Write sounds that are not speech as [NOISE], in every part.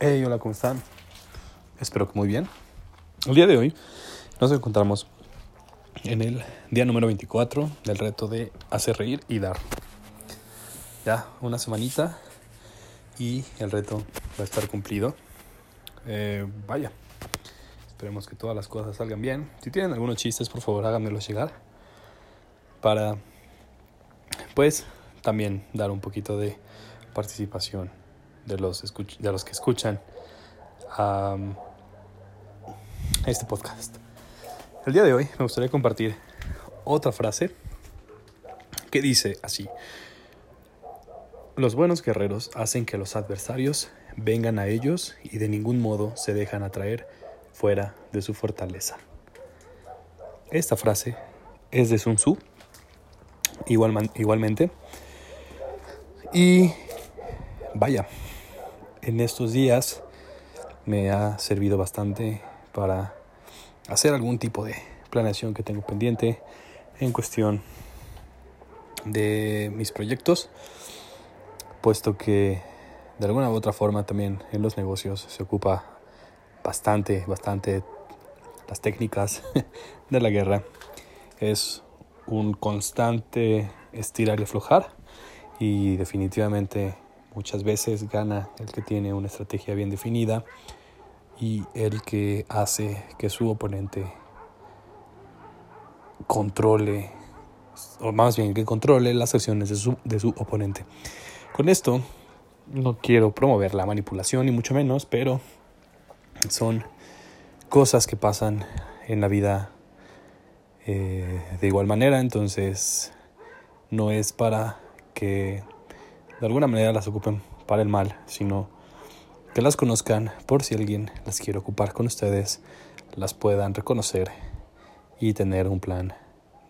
Hey, hola, ¿cómo están? Espero que muy bien. El día de hoy nos encontramos en el día número 24 del reto de hacer reír y dar. Ya una semanita y el reto va a estar cumplido. Eh, vaya, esperemos que todas las cosas salgan bien. Si tienen algunos chistes, por favor háganmelos llegar para, pues, también dar un poquito de participación de los, de los que escuchan este podcast. El día de hoy me gustaría compartir otra frase que dice así. Los buenos guerreros hacen que los adversarios vengan a ellos y de ningún modo se dejan atraer fuera de su fortaleza. Esta frase es de Sun Tzu, igualmente. Y vaya, en estos días me ha servido bastante para hacer algún tipo de planeación que tengo pendiente en cuestión de mis proyectos, puesto que de alguna u otra forma también en los negocios se ocupa bastante, bastante las técnicas [LAUGHS] de la guerra. Es un constante estirar y aflojar y definitivamente Muchas veces gana el que tiene una estrategia bien definida y el que hace que su oponente controle, o más bien que controle las acciones de su, de su oponente. Con esto no quiero promover la manipulación ni mucho menos, pero son cosas que pasan en la vida eh, de igual manera, entonces no es para que de alguna manera las ocupen para el mal, sino que las conozcan por si alguien las quiere ocupar con ustedes, las puedan reconocer y tener un plan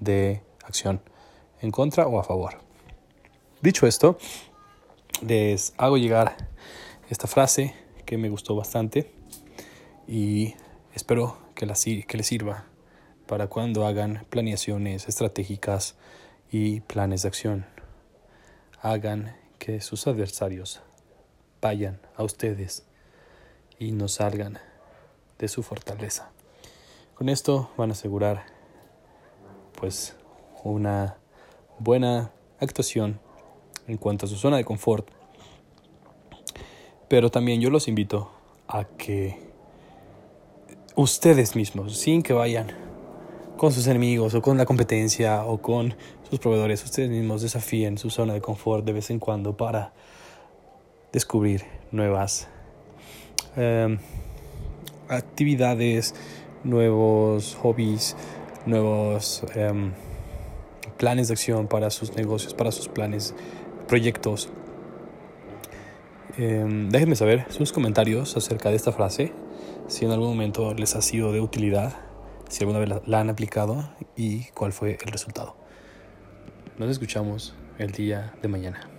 de acción en contra o a favor. Dicho esto, les hago llegar esta frase que me gustó bastante y espero que, que les sirva para cuando hagan planeaciones estratégicas y planes de acción. Hagan que sus adversarios vayan a ustedes y no salgan de su fortaleza. Con esto van a asegurar pues una buena actuación en cuanto a su zona de confort. Pero también yo los invito a que ustedes mismos, sin que vayan con sus enemigos o con la competencia o con sus proveedores, ustedes mismos desafíen su zona de confort de vez en cuando para descubrir nuevas em, actividades, nuevos hobbies, nuevos em, planes de acción para sus negocios, para sus planes, proyectos. Em, déjenme saber sus comentarios acerca de esta frase, si en algún momento les ha sido de utilidad si alguna vez la, han aplicado y cuál fue el resultado. Nos escuchamos el día de mañana.